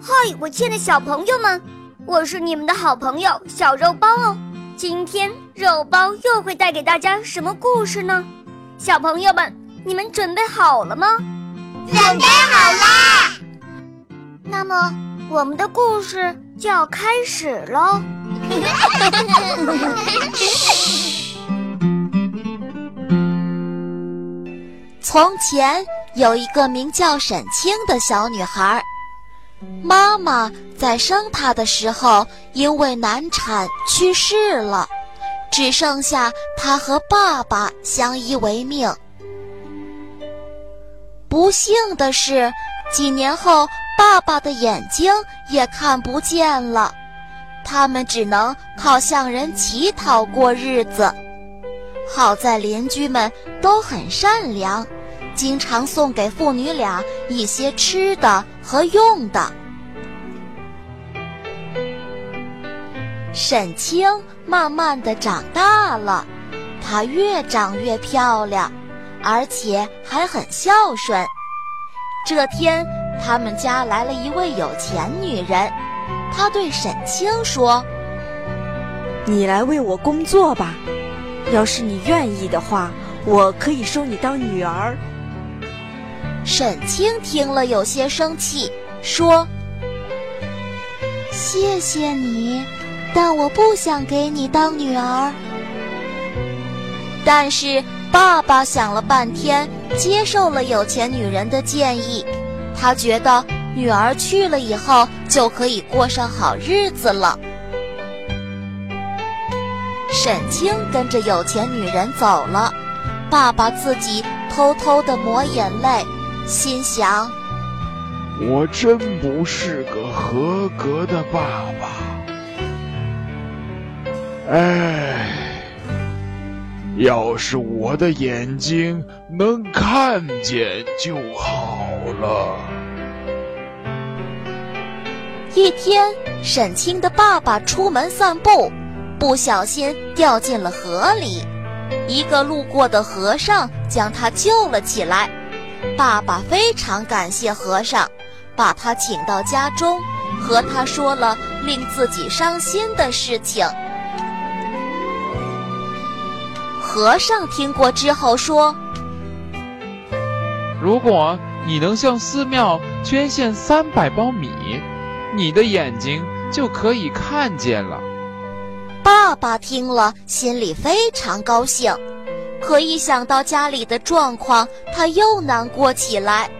嗨，我亲爱的小朋友们，我是你们的好朋友小肉包哦。今天肉包又会带给大家什么故事呢？小朋友们，你们准备好了吗？准备好啦！那么，我们的故事就要开始喽。从前有一个名叫沈清的小女孩，妈妈在生他的时候因为难产去世了，只剩下他和爸爸相依为命。不幸的是，几年后爸爸的眼睛也看不见了，他们只能靠向人乞讨过日子。好在邻居们都很善良。经常送给父女俩一些吃的和用的。沈清慢慢的长大了，她越长越漂亮，而且还很孝顺。这天，他们家来了一位有钱女人，她对沈清说：“你来为我工作吧，要是你愿意的话，我可以收你当女儿。”沈清听了有些生气，说：“谢谢你，但我不想给你当女儿。”但是爸爸想了半天，接受了有钱女人的建议。他觉得女儿去了以后就可以过上好日子了。沈清跟着有钱女人走了，爸爸自己偷偷地抹眼泪。心想：“我真不是个合格的爸爸。哎，要是我的眼睛能看见就好了。”一天，沈清的爸爸出门散步，不小心掉进了河里，一个路过的和尚将他救了起来。爸爸非常感谢和尚，把他请到家中，和他说了令自己伤心的事情。和尚听过之后说：“如果你能向寺庙捐献三百包米，你的眼睛就可以看见了。”爸爸听了，心里非常高兴。可一想到家里的状况，他又难过起来。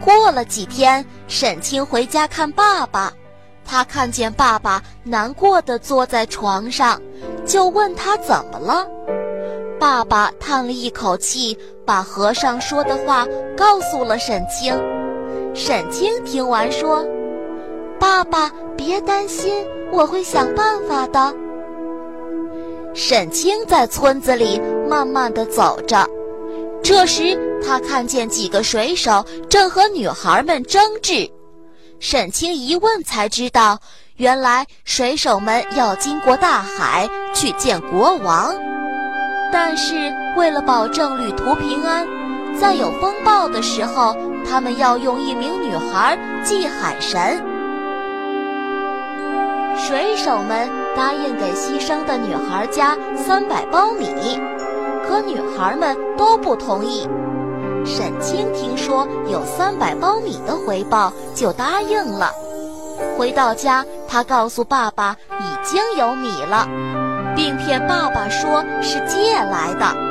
过了几天，沈清回家看爸爸，他看见爸爸难过的坐在床上，就问他怎么了。爸爸叹了一口气，把和尚说的话告诉了沈清。沈清听完说：“爸爸，别担心，我会想办法的。”沈清在村子里慢慢地走着，这时他看见几个水手正和女孩们争执。沈清一问才知道，原来水手们要经过大海去见国王，但是为了保证旅途平安，在有风暴的时候，他们要用一名女孩祭海神。水手们。答应给牺牲的女孩家三百苞米，可女孩们都不同意。沈清听说有三百苞米的回报，就答应了。回到家，他告诉爸爸已经有米了，并骗爸爸说是借来的。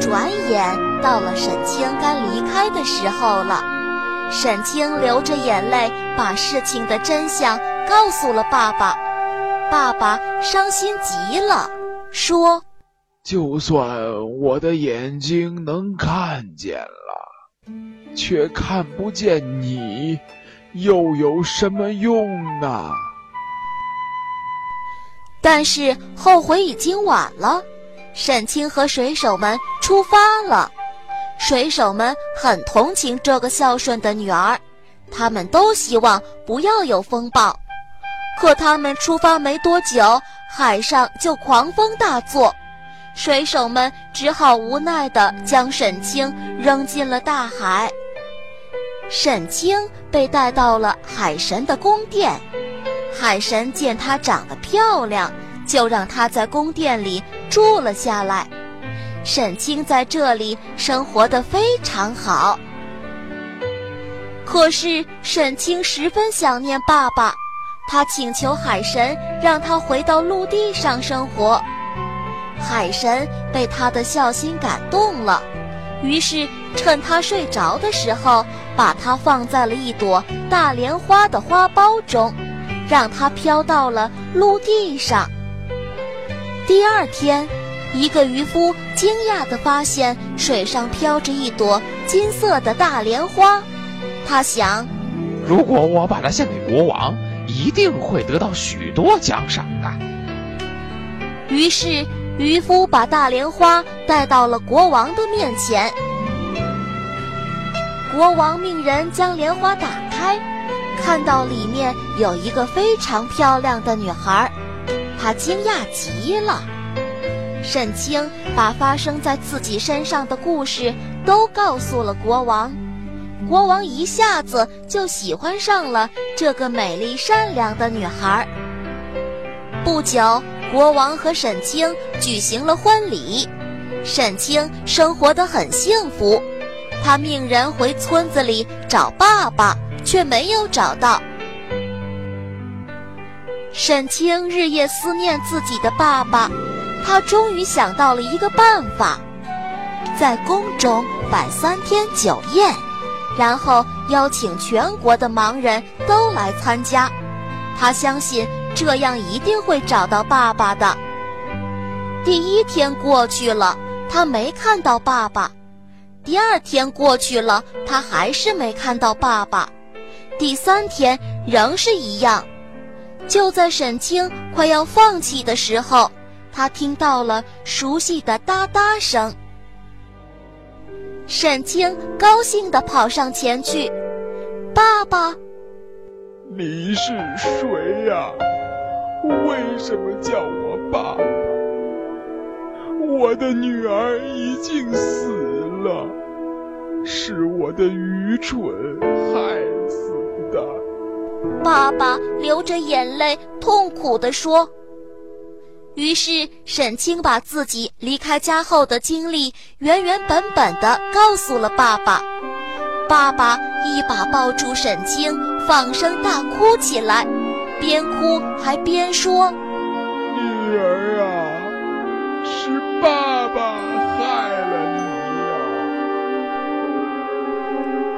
转眼到了沈清该离开的时候了，沈清流着眼泪把事情的真相告诉了爸爸。爸爸伤心极了，说：“就算我的眼睛能看见了，却看不见你，又有什么用呢？”但是后悔已经晚了。沈清和水手们出发了，水手们很同情这个孝顺的女儿，他们都希望不要有风暴。可他们出发没多久，海上就狂风大作，水手们只好无奈地将沈清扔进了大海。沈清被带到了海神的宫殿，海神见她长得漂亮，就让她在宫殿里住了下来。沈清在这里生活的非常好。可是沈清十分想念爸爸，他请求海神让他回到陆地上生活。海神被他的孝心感动了，于是趁他睡着的时候，把它放在了一朵大莲花的花苞中，让它飘到了陆地上。第二天，一个渔夫惊讶地发现水上飘着一朵金色的大莲花，他想，如果我把它献给国王，一定会得到许多奖赏的。于是。渔夫把大莲花带到了国王的面前，国王命人将莲花打开，看到里面有一个非常漂亮的女孩，他惊讶极了。沈清把发生在自己身上的故事都告诉了国王，国王一下子就喜欢上了这个美丽善良的女孩。不久。国王和沈清举行了婚礼，沈清生活得很幸福。他命人回村子里找爸爸，却没有找到。沈清日夜思念自己的爸爸，他终于想到了一个办法，在宫中摆三天酒宴，然后邀请全国的盲人都来参加。他相信。这样一定会找到爸爸的。第一天过去了，他没看到爸爸；第二天过去了，他还是没看到爸爸；第三天仍是一样。就在沈清快要放弃的时候，他听到了熟悉的哒哒声。沈清高兴地跑上前去：“爸爸，你是谁呀？”为什么叫我爸爸？我的女儿已经死了，是我的愚蠢害死的。爸爸流着眼泪，痛苦地说。于是沈清把自己离开家后的经历原原本本地告诉了爸爸。爸爸一把抱住沈清，放声大哭起来。边哭还边说：“女儿啊，是爸爸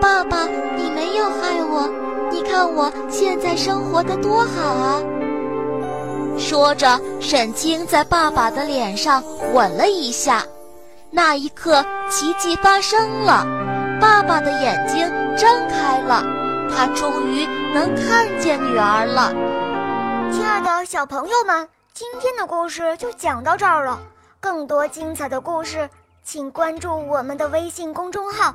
爸爸，你没有害我，你看我现在生活的多好啊！”说着，沈清在爸爸的脸上吻了一下。那一刻，奇迹发生了，爸爸的眼睛睁开了，他终于能看见女儿了。亲爱的小朋友们，今天的故事就讲到这儿了。更多精彩的故事，请关注我们的微信公众号，